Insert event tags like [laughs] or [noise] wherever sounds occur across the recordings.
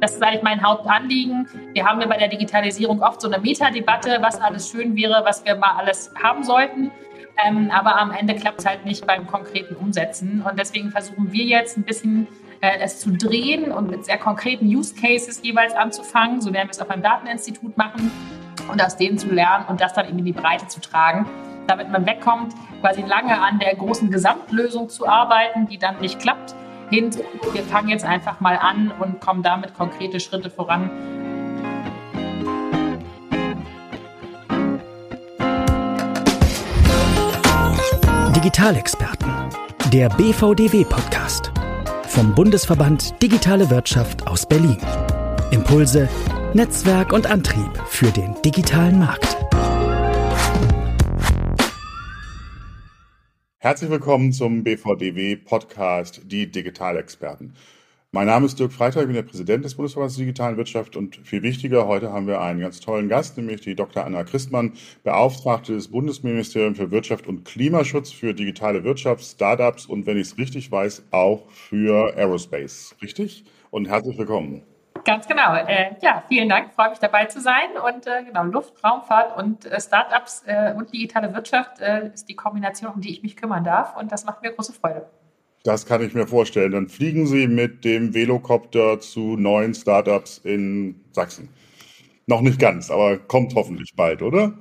Das ist eigentlich mein Hauptanliegen. Wir haben ja bei der Digitalisierung oft so eine Metadebatte, was alles schön wäre, was wir mal alles haben sollten. Ähm, aber am Ende klappt es halt nicht beim konkreten Umsetzen. Und deswegen versuchen wir jetzt ein bisschen äh, es zu drehen und mit sehr konkreten Use Cases jeweils anzufangen. So werden wir es auch beim Dateninstitut machen und aus denen zu lernen und das dann in die Breite zu tragen, damit man wegkommt, quasi lange an der großen Gesamtlösung zu arbeiten, die dann nicht klappt, hin, wir fangen jetzt einfach mal an und kommen damit konkrete Schritte voran. Digitalexperten, der BVDW-Podcast vom Bundesverband Digitale Wirtschaft aus Berlin. Impulse, Netzwerk und Antrieb für den digitalen Markt. Herzlich willkommen zum BVDW Podcast Die Digitalexperten. Mein Name ist Dirk Freitag, ich bin der Präsident des Bundesverbands der digitalen Wirtschaft und viel wichtiger, heute haben wir einen ganz tollen Gast, nämlich die Dr. Anna Christmann, Beauftragte des Bundesministeriums für Wirtschaft und Klimaschutz für digitale Wirtschaft, Startups und wenn ich es richtig weiß, auch für Aerospace. Richtig? Und herzlich willkommen. Ganz genau. Äh, ja, vielen Dank. Freue mich dabei zu sein. Und äh, genau, Luft, Raumfahrt und äh, Startups äh, und digitale Wirtschaft äh, ist die Kombination, um die ich mich kümmern darf. Und das macht mir große Freude. Das kann ich mir vorstellen. Dann fliegen Sie mit dem Velocopter zu neuen Startups in Sachsen. Noch nicht ganz, aber kommt hoffentlich bald, oder?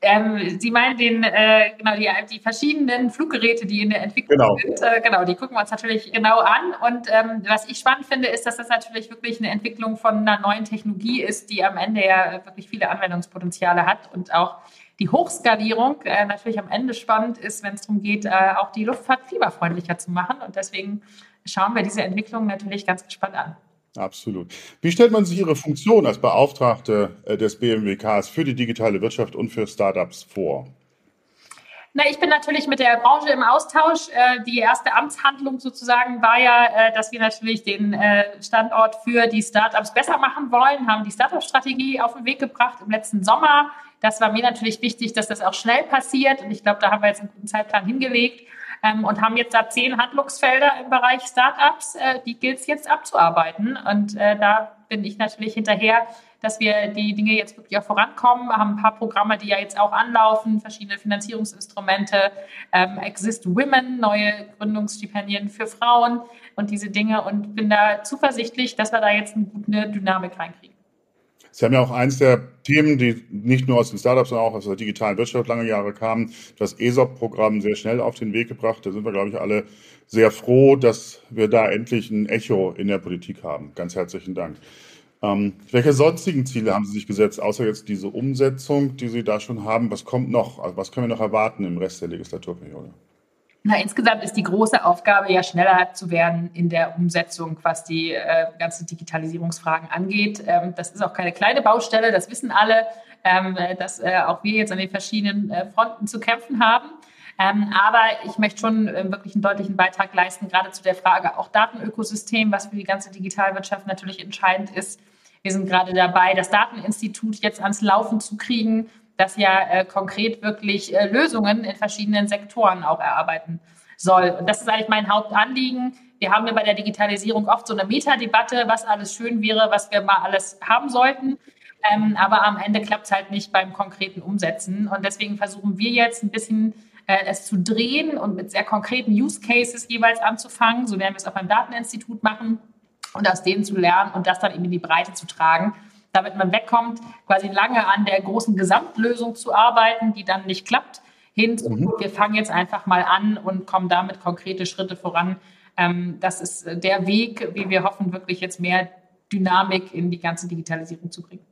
Ähm, Sie meinen den, äh, genau, die, die verschiedenen Fluggeräte, die in der Entwicklung genau. sind. Äh, genau, die gucken wir uns natürlich genau an. Und ähm, was ich spannend finde, ist, dass das natürlich wirklich eine Entwicklung von einer neuen Technologie ist, die am Ende ja wirklich viele Anwendungspotenziale hat und auch die Hochskalierung äh, natürlich am Ende spannend ist, wenn es darum geht, äh, auch die Luftfahrt fieberfreundlicher zu machen. Und deswegen schauen wir diese Entwicklung natürlich ganz gespannt an. Absolut. Wie stellt man sich Ihre Funktion als Beauftragte äh, des BMWKs für die digitale Wirtschaft und für Startups vor? Na, ich bin natürlich mit der Branche im Austausch. Äh, die erste Amtshandlung sozusagen war ja, äh, dass wir natürlich den Standort für die Startups besser machen wollen, haben die Startup-Strategie auf den Weg gebracht im letzten Sommer. Das war mir natürlich wichtig, dass das auch schnell passiert. Und ich glaube, da haben wir jetzt einen guten Zeitplan hingelegt ähm, und haben jetzt da zehn Handlungsfelder im Bereich Startups. Äh, die gilt es jetzt abzuarbeiten. Und äh, da bin ich natürlich hinterher, dass wir die Dinge jetzt wirklich auch vorankommen. Wir haben ein paar Programme, die ja jetzt auch anlaufen, verschiedene Finanzierungsinstrumente, ähm, Exist Women, neue Gründungsstipendien für Frauen und diese Dinge und bin da zuversichtlich, dass wir da jetzt eine gute Dynamik reinkriegen. Sie haben ja auch eins der Themen, die nicht nur aus den Startups, sondern auch aus der digitalen Wirtschaft lange Jahre kamen, das ESOP-Programm sehr schnell auf den Weg gebracht. Da sind wir, glaube ich, alle sehr froh, dass wir da endlich ein Echo in der Politik haben. Ganz herzlichen Dank. Ähm, welche sonstigen Ziele haben Sie sich gesetzt, außer jetzt diese Umsetzung, die Sie da schon haben? Was kommt noch? Also was können wir noch erwarten im Rest der Legislaturperiode? Na, insgesamt ist die große Aufgabe ja schneller zu werden in der Umsetzung, was die äh, ganzen Digitalisierungsfragen angeht. Ähm, das ist auch keine kleine Baustelle, das wissen alle, ähm, dass äh, auch wir jetzt an den verschiedenen äh, Fronten zu kämpfen haben. Ähm, aber ich möchte schon äh, wirklich einen deutlichen Beitrag leisten, gerade zu der Frage auch Datenökosystem, was für die ganze Digitalwirtschaft natürlich entscheidend ist. Wir sind gerade dabei, das Dateninstitut jetzt ans Laufen zu kriegen das ja äh, konkret wirklich äh, Lösungen in verschiedenen Sektoren auch erarbeiten soll. Und das ist eigentlich mein Hauptanliegen. Wir haben ja bei der Digitalisierung oft so eine Metadebatte, was alles schön wäre, was wir mal alles haben sollten. Ähm, aber am Ende klappt es halt nicht beim konkreten Umsetzen. Und deswegen versuchen wir jetzt ein bisschen äh, es zu drehen und mit sehr konkreten Use Cases jeweils anzufangen. So werden wir es auch beim Dateninstitut machen und aus denen zu lernen und das dann eben in die Breite zu tragen damit man wegkommt, quasi lange an der großen Gesamtlösung zu arbeiten, die dann nicht klappt, hin mhm. wir fangen jetzt einfach mal an und kommen damit konkrete Schritte voran. Ähm, das ist der Weg, wie wir hoffen, wirklich jetzt mehr Dynamik in die ganze Digitalisierung zu bringen.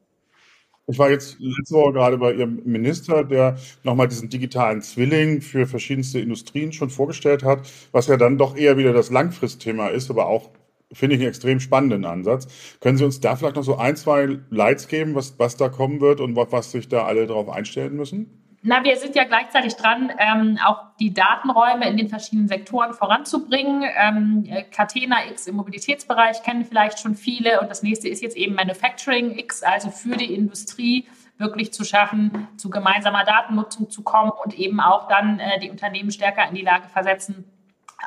Ich war jetzt letzte Woche gerade bei Ihrem Minister, der nochmal diesen digitalen Zwilling für verschiedenste Industrien schon vorgestellt hat, was ja dann doch eher wieder das Langfristthema ist, aber auch finde ich einen extrem spannenden Ansatz. Können Sie uns da vielleicht noch so ein, zwei Lights geben, was, was da kommen wird und was, was sich da alle darauf einstellen müssen? Na, wir sind ja gleichzeitig dran, ähm, auch die Datenräume in den verschiedenen Sektoren voranzubringen. Ähm, Catena X im Mobilitätsbereich kennen vielleicht schon viele und das nächste ist jetzt eben Manufacturing X, also für die Industrie wirklich zu schaffen, zu gemeinsamer Datennutzung zu kommen und eben auch dann äh, die Unternehmen stärker in die Lage versetzen,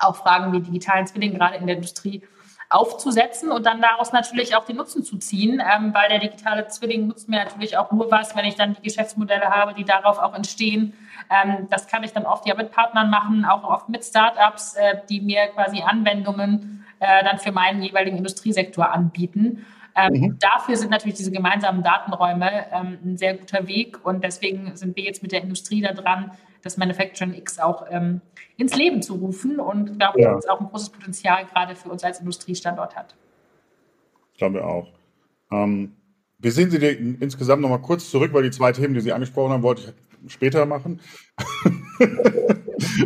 auch Fragen wie digitalen Zwilling gerade in der Industrie aufzusetzen und dann daraus natürlich auch den Nutzen zu ziehen, ähm, weil der digitale Zwilling nutzt mir natürlich auch nur was, wenn ich dann die Geschäftsmodelle habe, die darauf auch entstehen. Ähm, das kann ich dann oft ja mit Partnern machen, auch oft mit Startups, äh, die mir quasi Anwendungen äh, dann für meinen jeweiligen Industriesektor anbieten. Ähm, mhm. Dafür sind natürlich diese gemeinsamen Datenräume ähm, ein sehr guter Weg und deswegen sind wir jetzt mit der Industrie da dran, das Manufacturing X auch ähm, ins Leben zu rufen und ich glaube, ja. dass es auch ein großes Potenzial gerade für uns als Industriestandort hat. Ich glaube auch. Ähm, wie sehen Sie die insgesamt nochmal kurz zurück, weil die zwei Themen, die Sie angesprochen haben, wollte ich später machen. [laughs]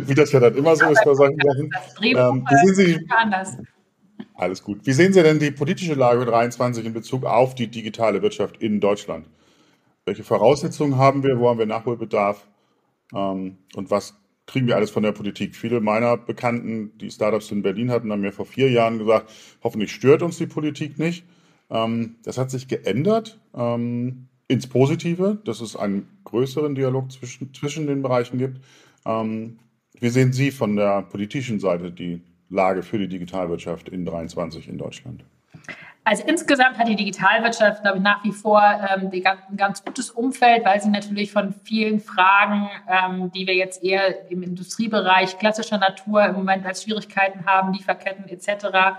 wie das ja dann immer so ist bei solchen Sachen. Ähm, wie sehen Sie, anders. Alles gut. Wie sehen Sie denn die politische Lage 23 in Bezug auf die digitale Wirtschaft in Deutschland? Welche Voraussetzungen haben wir? Wo haben wir Nachholbedarf? Ähm, und was kriegen wir alles von der Politik? Viele meiner Bekannten, die Startups in Berlin hatten, haben mir vor vier Jahren gesagt, hoffentlich stört uns die Politik nicht. Ähm, das hat sich geändert ähm, ins Positive, dass es einen größeren Dialog zwischen, zwischen den Bereichen gibt. wie sehen Sie von der politischen Seite die Lage für die Digitalwirtschaft in 23 in Deutschland? Also insgesamt hat die Digitalwirtschaft, glaube ich, nach wie vor ähm, ein ganz gutes Umfeld, weil sie natürlich von vielen Fragen, ähm, die wir jetzt eher im Industriebereich klassischer Natur im Moment als Schwierigkeiten haben, Lieferketten etc.,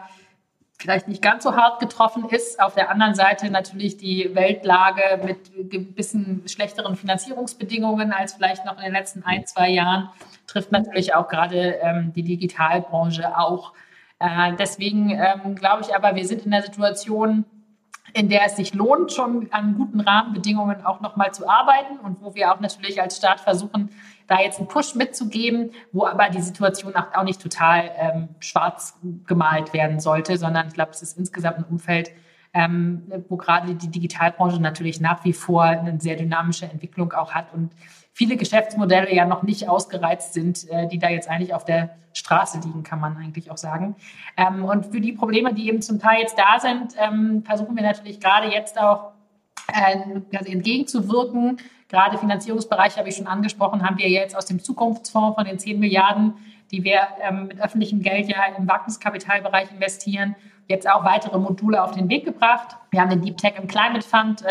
vielleicht nicht ganz so hart getroffen ist. Auf der anderen Seite natürlich die Weltlage mit gewissen schlechteren Finanzierungsbedingungen als vielleicht noch in den letzten ein, zwei Jahren trifft natürlich auch gerade ähm, die Digitalbranche auch. Äh, deswegen ähm, glaube ich aber, wir sind in der Situation, in der es sich lohnt, schon an guten Rahmenbedingungen auch nochmal zu arbeiten und wo wir auch natürlich als Staat versuchen, da jetzt einen Push mitzugeben, wo aber die Situation auch, nicht total ähm, schwarz gemalt werden sollte, sondern ich glaube, es ist insgesamt ein Umfeld, ähm, wo gerade die Digitalbranche natürlich nach wie vor eine sehr dynamische Entwicklung auch hat und viele Geschäftsmodelle ja noch nicht ausgereizt sind, äh, die da jetzt eigentlich auf der Straße liegen, kann man eigentlich auch sagen. Ähm, und für die Probleme, die eben zum Teil jetzt da sind, ähm, versuchen wir natürlich gerade jetzt auch äh, entgegenzuwirken. Gerade Finanzierungsbereich habe ich schon angesprochen, haben wir jetzt aus dem Zukunftsfonds von den 10 Milliarden, die wir ähm, mit öffentlichem Geld ja im Wagniskapitalbereich investieren, jetzt auch weitere Module auf den Weg gebracht. Wir haben den Deep Tech im Climate Fund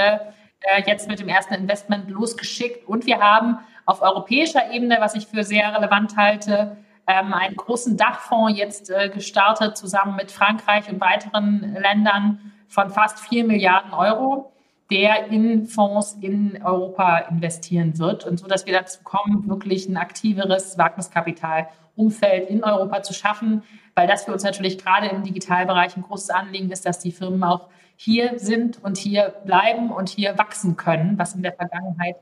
äh, jetzt mit dem ersten Investment losgeschickt. Und wir haben auf europäischer Ebene, was ich für sehr relevant halte, ähm, einen großen Dachfonds jetzt äh, gestartet, zusammen mit Frankreich und weiteren Ländern von fast 4 Milliarden Euro, der in Fonds in Europa investieren wird. Und so, dass wir dazu kommen, wirklich ein aktiveres Wagniskapitalumfeld in Europa zu schaffen, weil das für uns natürlich gerade im Digitalbereich ein großes Anliegen ist, dass die Firmen auch hier sind und hier bleiben und hier wachsen können, was in der Vergangenheit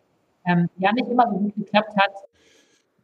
ähm, ja nicht immer so gut geklappt hat.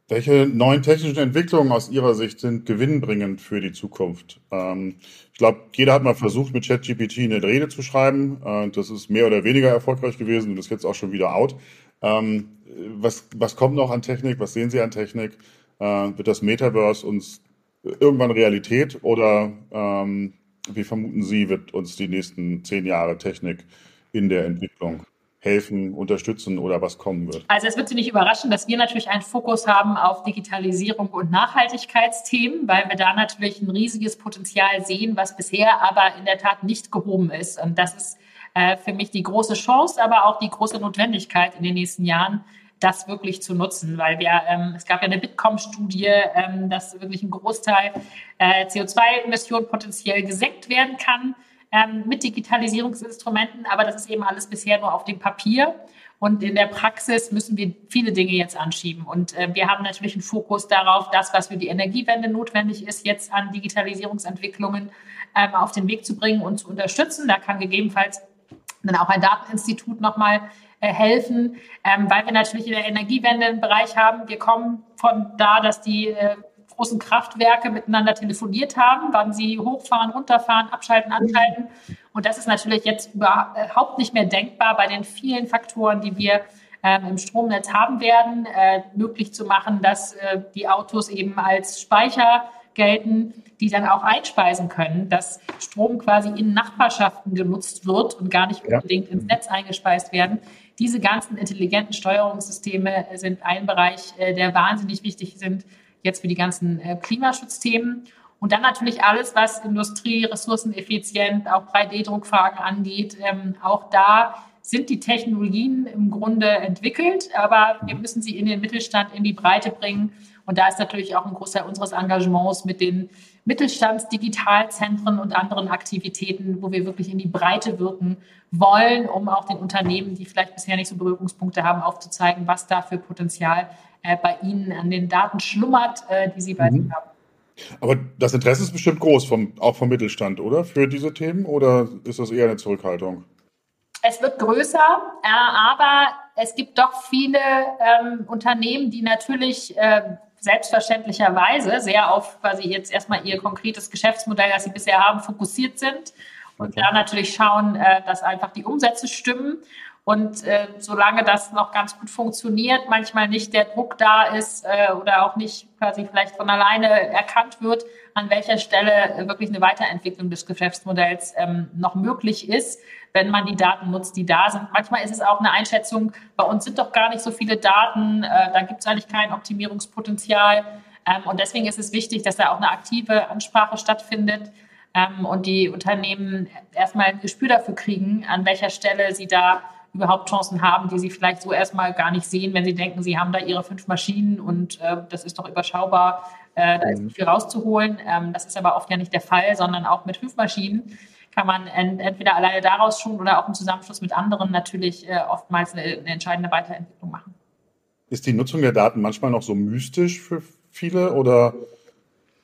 Welche neuen technischen Entwicklungen aus Ihrer Sicht sind gewinnbringend für die Zukunft? Ähm, ich glaube, jeder hat mal versucht, mit ChatGPT eine Rede zu schreiben. Äh, das ist mehr oder weniger erfolgreich gewesen und ist jetzt auch schon wieder out. Ähm, was, was kommt noch an Technik? Was sehen Sie an Technik? Äh, wird das Metaverse uns irgendwann Realität oder ähm, wie vermuten Sie, wird uns die nächsten zehn Jahre Technik in der Entwicklung helfen, unterstützen oder was kommen wird? Also es wird Sie nicht überraschen, dass wir natürlich einen Fokus haben auf Digitalisierung und Nachhaltigkeitsthemen, weil wir da natürlich ein riesiges Potenzial sehen, was bisher aber in der Tat nicht gehoben ist. Und das ist äh, für mich die große Chance, aber auch die große Notwendigkeit in den nächsten Jahren, das wirklich zu nutzen, weil wir, ähm, es gab ja eine Bitkom-Studie, ähm, dass wirklich ein Großteil äh, CO2-Emissionen potenziell gesenkt werden kann ähm, mit Digitalisierungsinstrumenten, aber das ist eben alles bisher nur auf dem Papier. Und in der Praxis müssen wir viele Dinge jetzt anschieben. Und äh, wir haben natürlich einen Fokus darauf, das, was für die Energiewende notwendig ist, jetzt an Digitalisierungsentwicklungen ähm, auf den Weg zu bringen und zu unterstützen. Da kann gegebenenfalls dann auch ein Dateninstitut nochmal helfen, ähm, weil wir natürlich in der Energiewende einen Bereich haben. Wir kommen von da, dass die äh, großen Kraftwerke miteinander telefoniert haben, wann sie hochfahren, runterfahren, abschalten, anschalten. Und das ist natürlich jetzt überhaupt nicht mehr denkbar bei den vielen Faktoren, die wir ähm, im Stromnetz haben werden, äh, möglich zu machen, dass äh, die Autos eben als Speicher gelten, die dann auch einspeisen können, dass Strom quasi in Nachbarschaften genutzt wird und gar nicht unbedingt ja. ins Netz eingespeist werden. Diese ganzen intelligenten Steuerungssysteme sind ein Bereich, äh, der wahnsinnig wichtig sind, jetzt für die ganzen äh, Klimaschutzthemen. Und dann natürlich alles, was Industrie, ressourceneffizient, auch 3D-Druckfragen angeht. Ähm, auch da sind die Technologien im Grunde entwickelt, aber wir müssen sie in den Mittelstand, in die Breite bringen. Und da ist natürlich auch ein Großteil unseres Engagements mit den Mittelstandsdigitalzentren und anderen Aktivitäten, wo wir wirklich in die Breite wirken wollen, um auch den Unternehmen, die vielleicht bisher nicht so Berührungspunkte haben, aufzuzeigen, was da für Potenzial äh, bei ihnen an den Daten schlummert, äh, die sie bei mhm. sich haben. Aber das Interesse ist bestimmt groß, vom, auch vom Mittelstand, oder? Für diese Themen? Oder ist das eher eine Zurückhaltung? Es wird größer, äh, aber es gibt doch viele ähm, Unternehmen, die natürlich äh, selbstverständlicherweise sehr auf quasi jetzt erstmal ihr konkretes Geschäftsmodell, das sie bisher haben, fokussiert sind und okay. da natürlich schauen, äh, dass einfach die Umsätze stimmen. Und äh, solange das noch ganz gut funktioniert, manchmal nicht der Druck da ist äh, oder auch nicht quasi vielleicht von alleine erkannt wird, an welcher Stelle äh, wirklich eine Weiterentwicklung des Geschäftsmodells ähm, noch möglich ist, wenn man die Daten nutzt, die da sind. Manchmal ist es auch eine Einschätzung, bei uns sind doch gar nicht so viele Daten, äh, da gibt es eigentlich kein Optimierungspotenzial. Ähm, und deswegen ist es wichtig, dass da auch eine aktive Ansprache stattfindet ähm, und die Unternehmen erstmal ein Gespür dafür kriegen, an welcher Stelle sie da überhaupt Chancen haben, die sie vielleicht so erstmal gar nicht sehen, wenn sie denken, sie haben da ihre fünf Maschinen und äh, das ist doch überschaubar, äh, da ist nicht viel rauszuholen. Ähm, das ist aber oft ja nicht der Fall, sondern auch mit fünf Maschinen kann man ent entweder alleine daraus schon oder auch im Zusammenschluss mit anderen natürlich äh, oftmals eine, eine entscheidende Weiterentwicklung machen. Ist die Nutzung der Daten manchmal noch so mystisch für viele oder?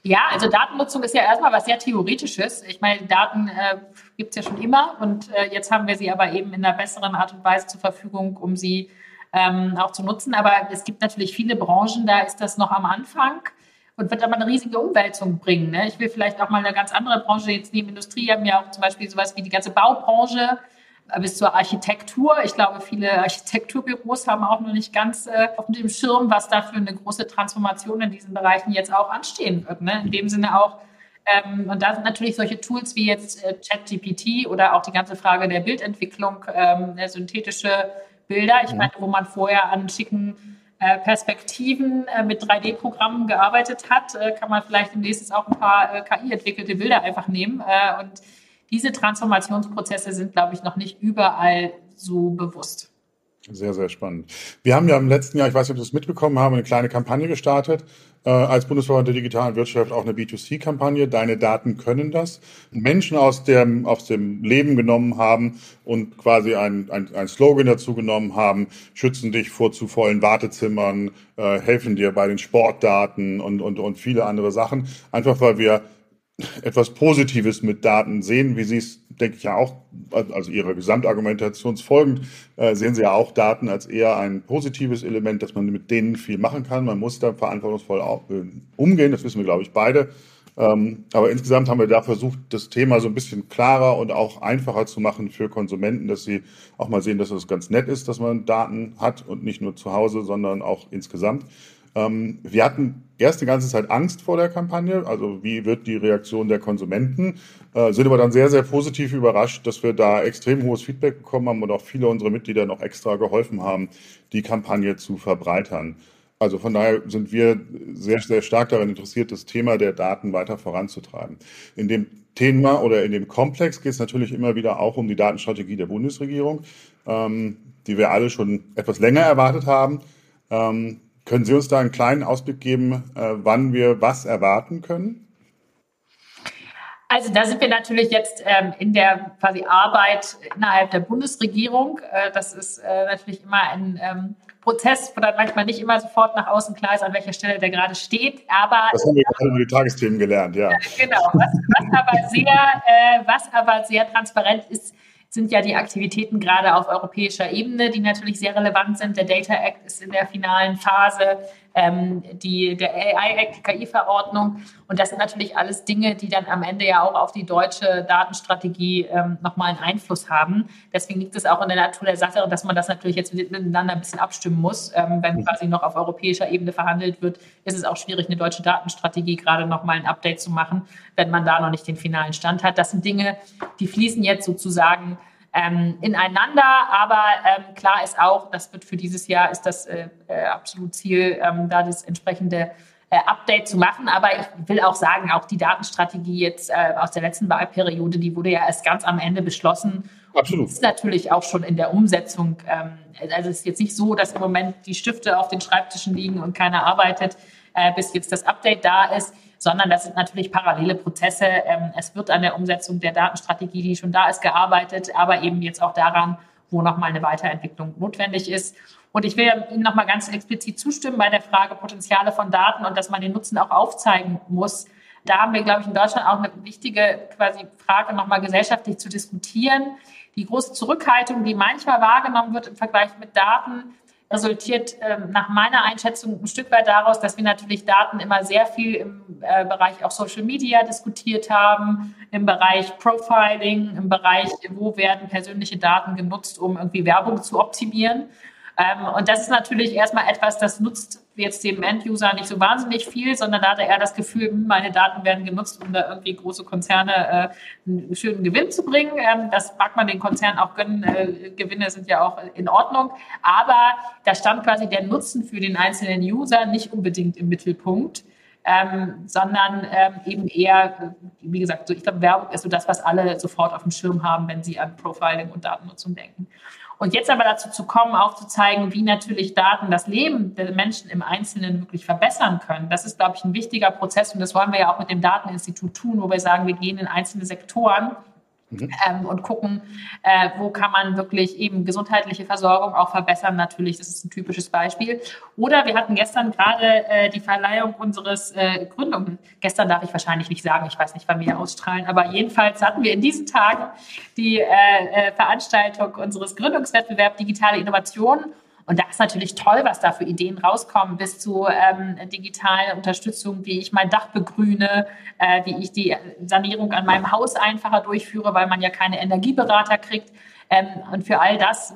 Ja, also Datennutzung ist ja erstmal was sehr Theoretisches. Ich meine, Daten äh, gibt es ja schon immer und äh, jetzt haben wir sie aber eben in einer besseren Art und Weise zur Verfügung, um sie ähm, auch zu nutzen. Aber es gibt natürlich viele Branchen, da ist das noch am Anfang und wird aber eine riesige Umwälzung bringen. Ne? Ich will vielleicht auch mal eine ganz andere Branche jetzt neben Industrie haben ja auch zum Beispiel sowas wie die ganze Baubranche bis zur Architektur. Ich glaube, viele Architekturbüros haben auch noch nicht ganz äh, auf dem Schirm, was da für eine große Transformation in diesen Bereichen jetzt auch anstehen wird. Ne? In dem Sinne auch, ähm, und da sind natürlich solche Tools wie jetzt äh, ChatGPT oder auch die ganze Frage der Bildentwicklung, ähm, synthetische Bilder. Ich meine, wo man vorher an schicken äh, Perspektiven äh, mit 3D-Programmen gearbeitet hat, äh, kann man vielleicht demnächst auch ein paar KI-entwickelte Bilder einfach nehmen. Und diese Transformationsprozesse sind, glaube ich, noch nicht überall so bewusst. Sehr, sehr spannend. Wir haben ja im letzten Jahr, ich weiß nicht, ob Sie es mitbekommen haben, eine kleine Kampagne gestartet, äh, als Bundesverband der digitalen Wirtschaft auch eine B2C-Kampagne. Deine Daten können das. Menschen aus dem, aus dem Leben genommen haben und quasi ein, ein, ein Slogan dazu genommen haben, schützen dich vor zu vollen Wartezimmern, äh, helfen dir bei den Sportdaten und, und, und viele andere Sachen. Einfach weil wir etwas Positives mit Daten sehen, wie Sie es, denke ich ja auch, also Ihrer Gesamtargumentation folgend, äh, sehen Sie ja auch Daten als eher ein positives Element, dass man mit denen viel machen kann. Man muss da verantwortungsvoll auch, äh, umgehen, das wissen wir, glaube ich, beide. Ähm, aber insgesamt haben wir da versucht, das Thema so ein bisschen klarer und auch einfacher zu machen für Konsumenten, dass sie auch mal sehen, dass es ganz nett ist, dass man Daten hat und nicht nur zu Hause, sondern auch insgesamt. Ähm, wir hatten erst die ganze Zeit Angst vor der Kampagne, also wie wird die Reaktion der Konsumenten, äh, sind aber dann sehr, sehr positiv überrascht, dass wir da extrem hohes Feedback bekommen haben und auch viele unserer Mitglieder noch extra geholfen haben, die Kampagne zu verbreitern. Also von daher sind wir sehr, sehr stark daran interessiert, das Thema der Daten weiter voranzutreiben. In dem Thema oder in dem Komplex geht es natürlich immer wieder auch um die Datenstrategie der Bundesregierung, ähm, die wir alle schon etwas länger erwartet haben. Ähm, können Sie uns da einen kleinen Ausblick geben, äh, wann wir was erwarten können? Also da sind wir natürlich jetzt ähm, in der quasi Arbeit innerhalb der Bundesregierung. Äh, das ist äh, natürlich immer ein ähm, Prozess, wo dann manchmal nicht immer sofort nach außen klar ist, an welcher Stelle der gerade steht. Aber das haben wir gerade über die Tagesthemen gelernt, ja. genau. Was, was aber sehr, äh, was aber sehr transparent ist, sind ja die Aktivitäten gerade auf europäischer Ebene, die natürlich sehr relevant sind. Der Data Act ist in der finalen Phase, ähm, die, der AI Act, die KI-Verordnung. Und das sind natürlich alles Dinge, die dann am Ende ja auch auf die deutsche Datenstrategie ähm, nochmal einen Einfluss haben. Deswegen liegt es auch in der Natur der Sache, dass man das natürlich jetzt miteinander ein bisschen abstimmen muss. Ähm, wenn mhm. quasi noch auf europäischer Ebene verhandelt wird, ist es auch schwierig, eine deutsche Datenstrategie gerade nochmal ein Update zu machen, wenn man da noch nicht den finalen Stand hat. Das sind Dinge, die fließen jetzt sozusagen ähm, ineinander. Aber ähm, klar ist auch, das wird für dieses Jahr ist das äh, äh, absolut Ziel, ähm, da das entsprechende äh, Update zu machen. Aber ich will auch sagen, auch die Datenstrategie jetzt äh, aus der letzten Wahlperiode, die wurde ja erst ganz am Ende beschlossen. Absolut. Ist natürlich auch schon in der Umsetzung. Ähm, also es ist jetzt nicht so, dass im Moment die Stifte auf den Schreibtischen liegen und keiner arbeitet, äh, bis jetzt das Update da ist sondern das sind natürlich parallele Prozesse. Ähm, es wird an der Umsetzung der Datenstrategie, die schon da ist, gearbeitet, aber eben jetzt auch daran, wo nochmal eine Weiterentwicklung notwendig ist. Und ich will Ihnen nochmal ganz explizit zustimmen bei der Frage Potenziale von Daten und dass man den Nutzen auch aufzeigen muss. Da haben wir, glaube ich, in Deutschland auch eine wichtige quasi Frage nochmal gesellschaftlich zu diskutieren. Die große Zurückhaltung, die manchmal wahrgenommen wird im Vergleich mit Daten, resultiert äh, nach meiner Einschätzung ein Stück weit daraus, dass wir natürlich Daten immer sehr viel im äh, Bereich auch Social Media diskutiert haben, im Bereich Profiling, im Bereich, wo werden persönliche Daten genutzt, um irgendwie Werbung zu optimieren. Ähm, und das ist natürlich erstmal etwas, das nutzt jetzt dem End-User nicht so wahnsinnig viel, sondern da hat er eher das Gefühl, hm, meine Daten werden genutzt, um da irgendwie große Konzerne äh, einen schönen Gewinn zu bringen. Ähm, das mag man den Konzernen auch gönnen. Äh, Gewinne sind ja auch in Ordnung. Aber da stand quasi der Nutzen für den einzelnen User nicht unbedingt im Mittelpunkt. Ähm, sondern ähm, eben eher, wie gesagt, so, ich glaube, Werbung ist so das, was alle sofort auf dem Schirm haben, wenn sie an Profiling und Datennutzung denken. Und jetzt aber dazu zu kommen, aufzuzeigen, wie natürlich Daten das Leben der Menschen im Einzelnen wirklich verbessern können, das ist, glaube ich, ein wichtiger Prozess. Und das wollen wir ja auch mit dem Dateninstitut tun, wo wir sagen, wir gehen in einzelne Sektoren Mhm. Ähm, und gucken, äh, wo kann man wirklich eben gesundheitliche Versorgung auch verbessern. Natürlich, das ist ein typisches Beispiel. Oder wir hatten gestern gerade äh, die Verleihung unseres äh, Gründung. Gestern darf ich wahrscheinlich nicht sagen, ich weiß nicht, wann wir ausstrahlen, aber jedenfalls hatten wir in diesen Tagen die äh, äh, Veranstaltung unseres Gründungswettbewerbs Digitale Innovation. Und da ist natürlich toll, was da für Ideen rauskommen, bis zu ähm, digitalen Unterstützung, wie ich mein Dach begrüne, äh, wie ich die Sanierung an meinem Haus einfacher durchführe, weil man ja keine Energieberater kriegt. Ähm, und für all das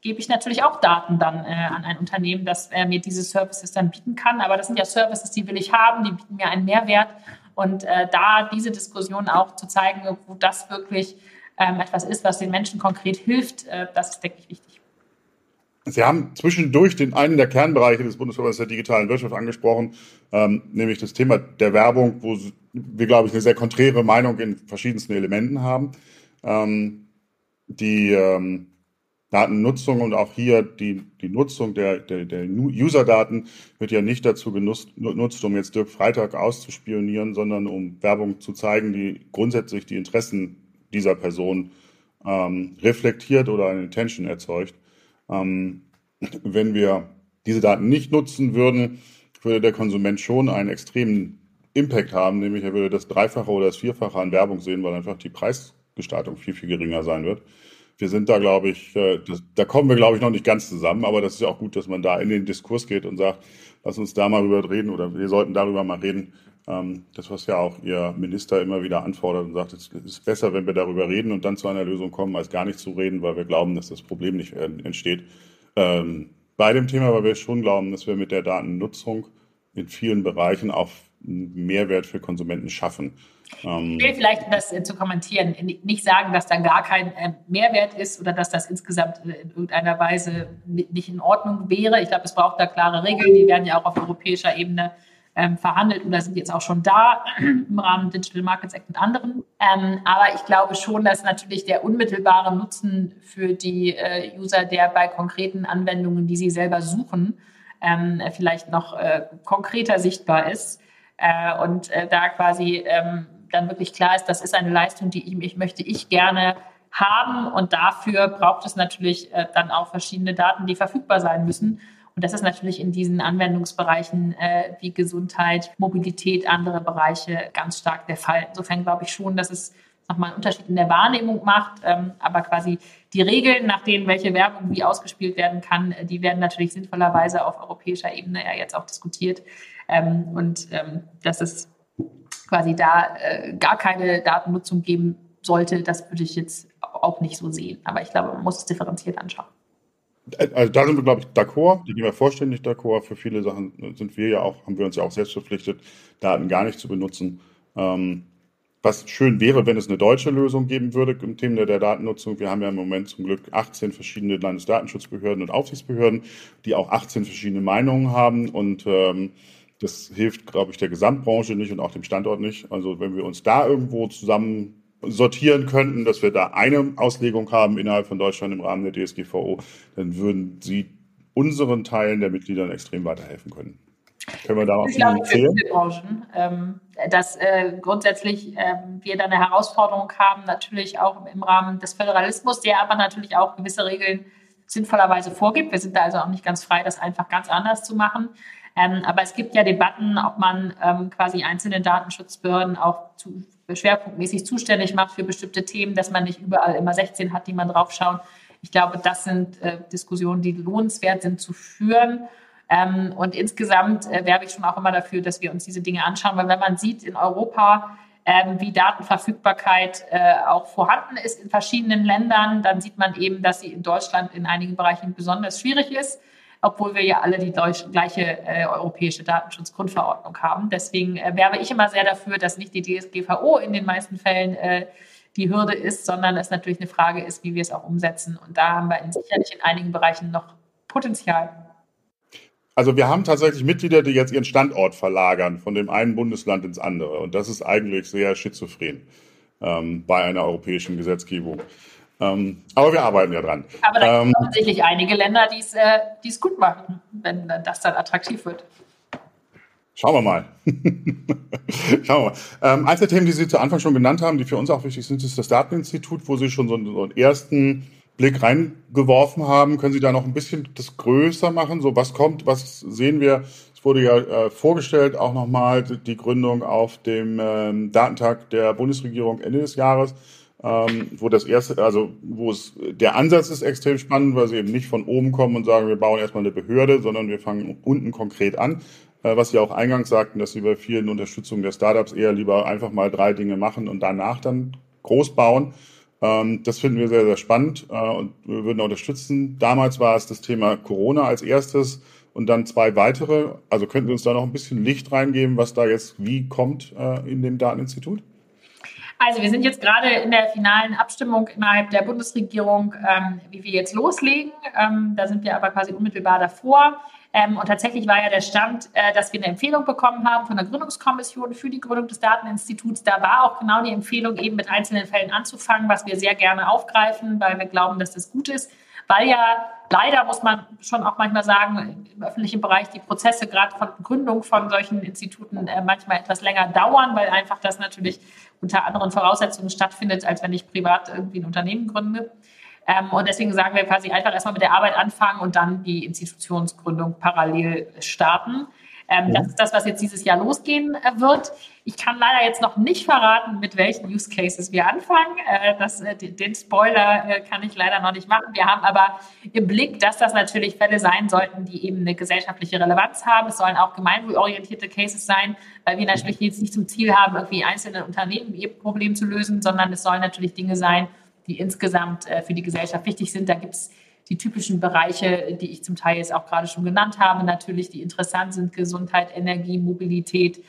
gebe ich natürlich auch Daten dann äh, an ein Unternehmen, das äh, mir diese Services dann bieten kann. Aber das sind ja Services, die will ich haben, die bieten mir einen Mehrwert. Und äh, da diese Diskussion auch zu zeigen, wo das wirklich ähm, etwas ist, was den Menschen konkret hilft, äh, das ist, denke ich, wichtig. Sie haben zwischendurch den einen der Kernbereiche des Bundesverbandes der digitalen Wirtschaft angesprochen, ähm, nämlich das Thema der Werbung, wo wir, glaube ich, eine sehr konträre Meinung in verschiedensten Elementen haben. Ähm, die ähm, Datennutzung und auch hier die, die Nutzung der, der, der User-Daten wird ja nicht dazu genutzt, um jetzt Dirk Freitag auszuspionieren, sondern um Werbung zu zeigen, die grundsätzlich die Interessen dieser Person ähm, reflektiert oder eine Intention erzeugt. Ähm, wenn wir diese Daten nicht nutzen würden, würde der Konsument schon einen extremen Impact haben, nämlich er würde das Dreifache oder das Vierfache an Werbung sehen, weil einfach die Preisgestaltung viel, viel geringer sein wird. Wir sind da, glaube ich, äh, das, da kommen wir, glaube ich, noch nicht ganz zusammen, aber das ist ja auch gut, dass man da in den Diskurs geht und sagt, lass uns da mal drüber reden oder wir sollten darüber mal reden. Ähm, das, was ja auch Ihr Minister immer wieder anfordert und sagt, es ist besser, wenn wir darüber reden und dann zu einer Lösung kommen, als gar nicht zu reden, weil wir glauben, dass das Problem nicht äh, entsteht. Ähm, bei dem Thema, weil wir schon glauben, dass wir mit der Datennutzung in vielen Bereichen auch Mehrwert für Konsumenten schaffen. Ähm, ich will vielleicht das äh, zu kommentieren, nicht sagen, dass da gar kein äh, Mehrwert ist oder dass das insgesamt in irgendeiner Weise nicht in Ordnung wäre. Ich glaube, es braucht da klare Regeln, die werden ja auch auf europäischer Ebene ähm, verhandelt oder sind jetzt auch schon da [clears throat] im Rahmen Digital Markets Act und anderen. Ähm, aber ich glaube schon, dass natürlich der unmittelbare Nutzen für die äh, User, der bei konkreten Anwendungen, die sie selber suchen, ähm, vielleicht noch äh, konkreter sichtbar ist äh, und äh, da quasi ähm, dann wirklich klar ist, das ist eine Leistung, die ich, ich möchte ich gerne haben und dafür braucht es natürlich äh, dann auch verschiedene Daten, die verfügbar sein müssen. Und das ist natürlich in diesen Anwendungsbereichen äh, wie Gesundheit, Mobilität, andere Bereiche ganz stark der Fall. Insofern glaube ich schon, dass es nochmal einen Unterschied in der Wahrnehmung macht. Ähm, aber quasi die Regeln, nach denen welche Werbung wie ausgespielt werden kann, äh, die werden natürlich sinnvollerweise auf europäischer Ebene ja jetzt auch diskutiert. Ähm, und ähm, dass es quasi da äh, gar keine Datennutzung geben sollte, das würde ich jetzt auch nicht so sehen. Aber ich glaube, man muss es differenziert anschauen. Also da sind wir, glaube ich, d'accord. Die gehen wir vollständig d'accord. Für viele Sachen sind wir ja auch, haben wir uns ja auch selbst verpflichtet, Daten gar nicht zu benutzen. Ähm, was schön wäre, wenn es eine deutsche Lösung geben würde im Thema der Datennutzung. Wir haben ja im Moment zum Glück 18 verschiedene Landesdatenschutzbehörden und Aufsichtsbehörden, die auch 18 verschiedene Meinungen haben und ähm, das hilft, glaube ich, der Gesamtbranche nicht und auch dem Standort nicht. Also wenn wir uns da irgendwo zusammen sortieren könnten, dass wir da eine Auslegung haben innerhalb von Deutschland im Rahmen der DSGVO, dann würden sie unseren Teilen der Mitgliedern extrem weiterhelfen können. Können wir da auch glaube, für viele Branchen, ähm, dass äh, grundsätzlich äh, wir da eine Herausforderung haben, natürlich auch im Rahmen des Föderalismus, der aber natürlich auch gewisse Regeln sinnvollerweise vorgibt. Wir sind da also auch nicht ganz frei, das einfach ganz anders zu machen. Ähm, aber es gibt ja Debatten, ob man ähm, quasi einzelne Datenschutzbehörden auch zu, schwerpunktmäßig zuständig macht für bestimmte Themen, dass man nicht überall immer 16 hat, die man draufschauen. Ich glaube, das sind äh, Diskussionen, die lohnenswert sind zu führen. Ähm, und insgesamt äh, werbe ich schon auch immer dafür, dass wir uns diese Dinge anschauen, weil wenn man sieht in Europa, ähm, wie Datenverfügbarkeit äh, auch vorhanden ist in verschiedenen Ländern, dann sieht man eben, dass sie in Deutschland in einigen Bereichen besonders schwierig ist, obwohl wir ja alle die gleiche äh, europäische Datenschutzgrundverordnung haben. Deswegen äh, werbe ich immer sehr dafür, dass nicht die DSGVO in den meisten Fällen äh, die Hürde ist, sondern es natürlich eine Frage ist, wie wir es auch umsetzen. Und da haben wir in, sicherlich in einigen Bereichen noch Potenzial. Also wir haben tatsächlich Mitglieder, die jetzt ihren Standort verlagern von dem einen Bundesland ins andere. Und das ist eigentlich sehr schizophren ähm, bei einer europäischen Gesetzgebung. Ähm, aber wir arbeiten ja dran. Aber da gibt es ähm, tatsächlich einige Länder, die äh, es gut machen, wenn das dann attraktiv wird. Schauen wir mal. [laughs] Schauen wir mal. Ähm, eins der Themen, die Sie zu Anfang schon genannt haben, die für uns auch wichtig sind, ist das Dateninstitut, wo Sie schon so einen, so einen ersten Blick reingeworfen haben. Können Sie da noch ein bisschen das größer machen? So, was kommt, was sehen wir? Es wurde ja äh, vorgestellt, auch nochmal die Gründung auf dem ähm, Datentag der Bundesregierung Ende des Jahres, ähm, wo das erste, also wo es der Ansatz ist extrem spannend, weil sie eben nicht von oben kommen und sagen, wir bauen erstmal eine Behörde, sondern wir fangen unten konkret an. Äh, was Sie auch eingangs sagten, dass Sie bei vielen Unterstützungen der Startups eher lieber einfach mal drei Dinge machen und danach dann groß bauen. Ähm, das finden wir sehr, sehr spannend äh, und wir würden unterstützen. Damals war es das Thema Corona als erstes und dann zwei weitere. Also könnten Sie uns da noch ein bisschen Licht reingeben, was da jetzt wie kommt äh, in dem Dateninstitut? Also wir sind jetzt gerade in der finalen Abstimmung innerhalb der Bundesregierung, ähm, wie wir jetzt loslegen. Ähm, da sind wir aber quasi unmittelbar davor. Ähm, und tatsächlich war ja der Stand, äh, dass wir eine Empfehlung bekommen haben von der Gründungskommission für die Gründung des Dateninstituts. Da war auch genau die Empfehlung, eben mit einzelnen Fällen anzufangen, was wir sehr gerne aufgreifen, weil wir glauben, dass das gut ist. Weil ja leider, muss man schon auch manchmal sagen, im öffentlichen Bereich die Prozesse gerade von Gründung von solchen Instituten äh, manchmal etwas länger dauern, weil einfach das natürlich unter anderen Voraussetzungen stattfindet, als wenn ich privat irgendwie ein Unternehmen gründe. Ähm, und deswegen sagen wir quasi einfach erstmal mit der Arbeit anfangen und dann die Institutionsgründung parallel starten. Ähm, Das ist das, was jetzt dieses Jahr losgehen äh, wird. Ich kann leider jetzt noch nicht verraten, mit welchen Use Cases wir anfangen. Äh, das, äh, den Spoiler äh, kann ich leider noch nicht machen. Wir haben aber im Blick, dass das natürlich Fälle sein sollten, die eben eine gesellschaftliche Relevanz haben. Es sollen auch gemeinwohlorientierte Cases sein, weil wir natürlich jetzt nicht zum Ziel haben, irgendwie einzelne Unternehmen ihr Problem zu lösen, sondern es sollen natürlich Dinge sein, die insgesamt äh, für die Gesellschaft wichtig sind. Da gibt es die typischen Bereiche, die ich zum Teil jetzt auch gerade schon genannt habe, natürlich, die interessant sind, Gesundheit, Energie, Mobilität,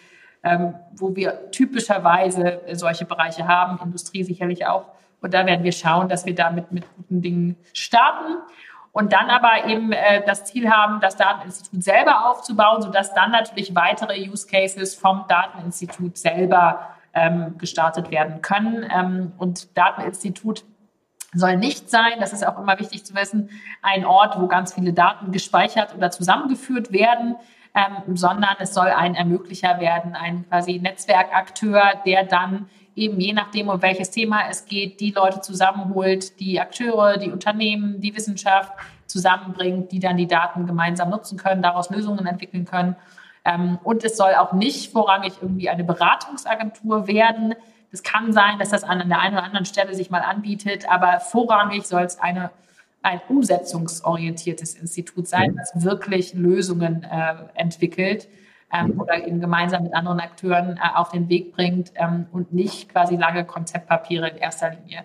ähm, wo wir typischerweise solche Bereiche haben, Industrie sicherlich auch. Und da werden wir schauen, dass wir damit mit guten Dingen starten und dann aber eben äh, das Ziel haben, das Dateninstitut selber aufzubauen, sodass dann natürlich weitere Use Cases vom Dateninstitut selber ähm, gestartet werden können. Ähm, und Dateninstitut soll nicht sein, das ist auch immer wichtig zu wissen, ein Ort, wo ganz viele Daten gespeichert oder zusammengeführt werden, ähm, sondern es soll ein Ermöglicher werden, ein quasi Netzwerkakteur, der dann eben je nachdem, um welches Thema es geht, die Leute zusammenholt, die Akteure, die Unternehmen, die Wissenschaft zusammenbringt, die dann die Daten gemeinsam nutzen können, daraus Lösungen entwickeln können. Ähm, und es soll auch nicht vorrangig irgendwie eine Beratungsagentur werden. Es kann sein, dass das an der einen oder anderen Stelle sich mal anbietet, aber vorrangig soll es eine, ein umsetzungsorientiertes Institut sein, das wirklich Lösungen äh, entwickelt ähm, oder eben gemeinsam mit anderen Akteuren äh, auf den Weg bringt ähm, und nicht quasi lange Konzeptpapiere in erster Linie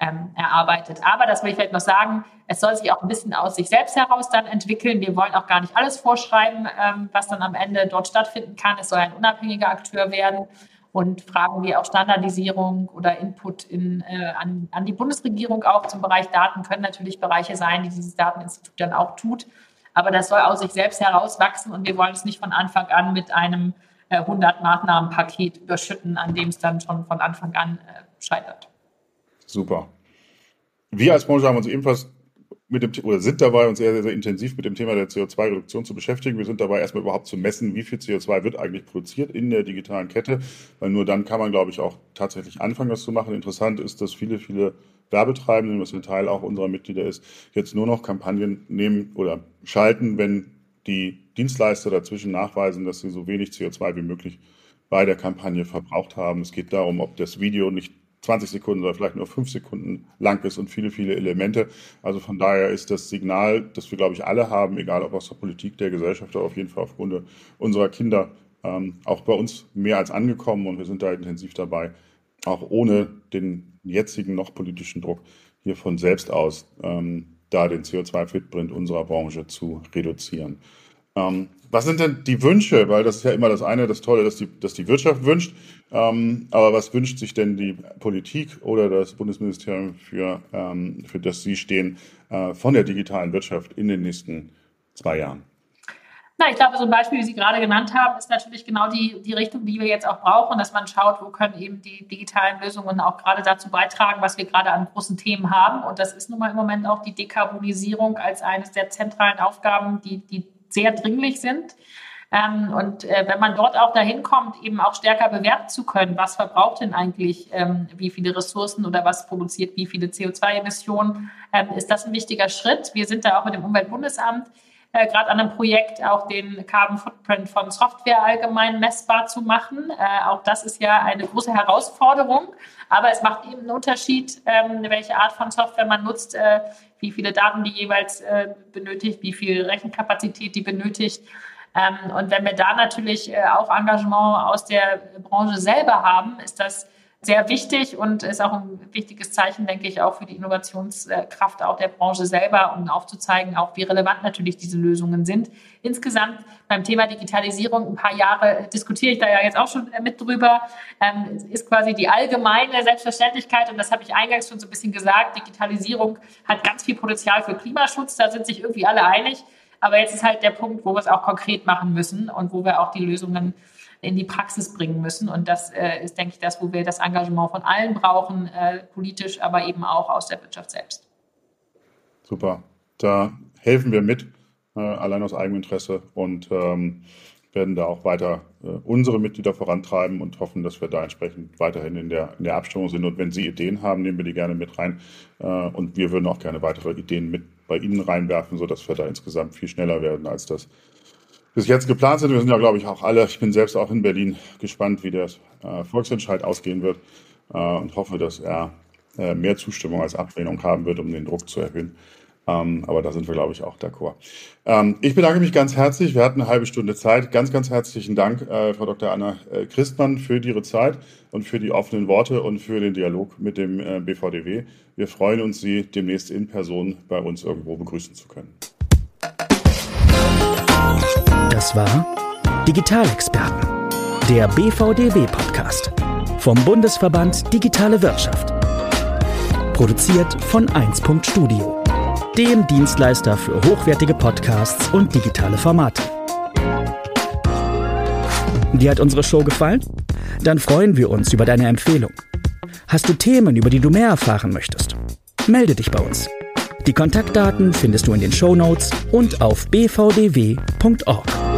ähm, erarbeitet. Aber das will ich vielleicht noch sagen, es soll sich auch ein bisschen aus sich selbst heraus dann entwickeln. Wir wollen auch gar nicht alles vorschreiben, ähm, was dann am Ende dort stattfinden kann. Es soll ein unabhängiger Akteur werden. Und Fragen wie auch Standardisierung oder Input in, äh, an, an die Bundesregierung auch zum Bereich Daten können natürlich Bereiche sein, die dieses Dateninstitut dann auch tut. Aber das soll aus sich selbst herauswachsen und wir wollen es nicht von Anfang an mit einem 100 äh, Maßnahmenpaket überschütten, an dem es dann schon von Anfang an äh, scheitert. Super. Wir als Branche haben uns ebenfalls mit dem oder sind dabei, uns sehr, sehr, sehr intensiv mit dem Thema der CO2-Reduktion zu beschäftigen. Wir sind dabei, erstmal überhaupt zu messen, wie viel CO2 wird eigentlich produziert in der digitalen Kette, weil nur dann kann man, glaube ich, auch tatsächlich anfangen, das zu machen. Interessant ist, dass viele, viele Werbetreibenden, was ein Teil auch unserer Mitglieder ist, jetzt nur noch Kampagnen nehmen oder schalten, wenn die Dienstleister dazwischen nachweisen, dass sie so wenig CO2 wie möglich bei der Kampagne verbraucht haben. Es geht darum, ob das Video nicht 20 Sekunden oder vielleicht nur 5 Sekunden lang ist und viele, viele Elemente. Also von daher ist das Signal, das wir, glaube ich, alle haben, egal ob aus der Politik, der Gesellschaft oder auf jeden Fall aufgrund unserer Kinder, ähm, auch bei uns mehr als angekommen und wir sind da intensiv dabei, auch ohne den jetzigen noch politischen Druck hier von selbst aus ähm, da den CO2-Footprint unserer Branche zu reduzieren. Ähm, was sind denn die Wünsche? Weil das ist ja immer das eine, das Tolle, dass die, dass die Wirtschaft wünscht. Ähm, aber was wünscht sich denn die Politik oder das Bundesministerium für, ähm, für das Sie stehen, äh, von der digitalen Wirtschaft in den nächsten zwei Jahren? Na, ich glaube, so ein Beispiel, wie Sie gerade genannt haben, ist natürlich genau die, die Richtung, die wir jetzt auch brauchen, dass man schaut, wo können eben die digitalen Lösungen auch gerade dazu beitragen, was wir gerade an großen Themen haben. Und das ist nun mal im Moment auch die Dekarbonisierung als eines der zentralen Aufgaben, die, die sehr dringlich sind. Ähm, und äh, wenn man dort auch dahin kommt, eben auch stärker bewerten zu können, was verbraucht denn eigentlich ähm, wie viele Ressourcen oder was produziert wie viele CO2-Emissionen, ähm, ist das ein wichtiger Schritt. Wir sind da auch mit dem Umweltbundesamt äh, gerade an einem Projekt, auch den Carbon Footprint von Software allgemein messbar zu machen. Äh, auch das ist ja eine große Herausforderung, aber es macht eben einen Unterschied, ähm, welche Art von Software man nutzt, äh, wie viele Daten die jeweils äh, benötigt, wie viel Rechenkapazität die benötigt. Ähm, und wenn wir da natürlich äh, auch Engagement aus der Branche selber haben, ist das sehr wichtig und ist auch ein wichtiges Zeichen, denke ich, auch für die Innovationskraft auch der Branche selber, um aufzuzeigen, auch wie relevant natürlich diese Lösungen sind. Insgesamt beim Thema Digitalisierung, ein paar Jahre diskutiere ich da ja jetzt auch schon mit drüber, ähm, ist quasi die allgemeine Selbstverständlichkeit, und das habe ich eingangs schon so ein bisschen gesagt, Digitalisierung hat ganz viel Potenzial für Klimaschutz, da sind sich irgendwie alle einig. Aber jetzt ist halt der Punkt, wo wir es auch konkret machen müssen und wo wir auch die Lösungen in die Praxis bringen müssen. Und das äh, ist, denke ich, das, wo wir das Engagement von allen brauchen, äh, politisch, aber eben auch aus der Wirtschaft selbst. Super. Da helfen wir mit, äh, allein aus Eigeninteresse und ähm, werden da auch weiter äh, unsere Mitglieder vorantreiben und hoffen, dass wir da entsprechend weiterhin in der, in der Abstimmung sind. Und wenn Sie Ideen haben, nehmen wir die gerne mit rein. Äh, und wir würden auch gerne weitere Ideen mit bei Ihnen reinwerfen, sodass wir da insgesamt viel schneller werden, als das bis jetzt geplant sind. Wir sind ja, glaube ich, auch alle, ich bin selbst auch in Berlin gespannt, wie der äh, Volksentscheid ausgehen wird äh, und hoffe, dass er äh, mehr Zustimmung als Ablehnung haben wird, um den Druck zu erhöhen. Ähm, aber da sind wir, glaube ich, auch d'accord. Ähm, ich bedanke mich ganz herzlich. Wir hatten eine halbe Stunde Zeit. Ganz, ganz herzlichen Dank, äh, Frau Dr. Anna äh, Christmann, für Ihre Zeit und für die offenen Worte und für den Dialog mit dem äh, BVDW. Wir freuen uns, Sie demnächst in Person bei uns irgendwo begrüßen zu können. Das war Digitalexperten, der BVDW-Podcast vom Bundesverband Digitale Wirtschaft. Produziert von 1. Studio, dem Dienstleister für hochwertige Podcasts und digitale Formate. Dir hat unsere Show gefallen? Dann freuen wir uns über deine Empfehlung. Hast du Themen, über die du mehr erfahren möchtest? Melde dich bei uns. Die Kontaktdaten findest du in den Show Notes und auf bvdw.org.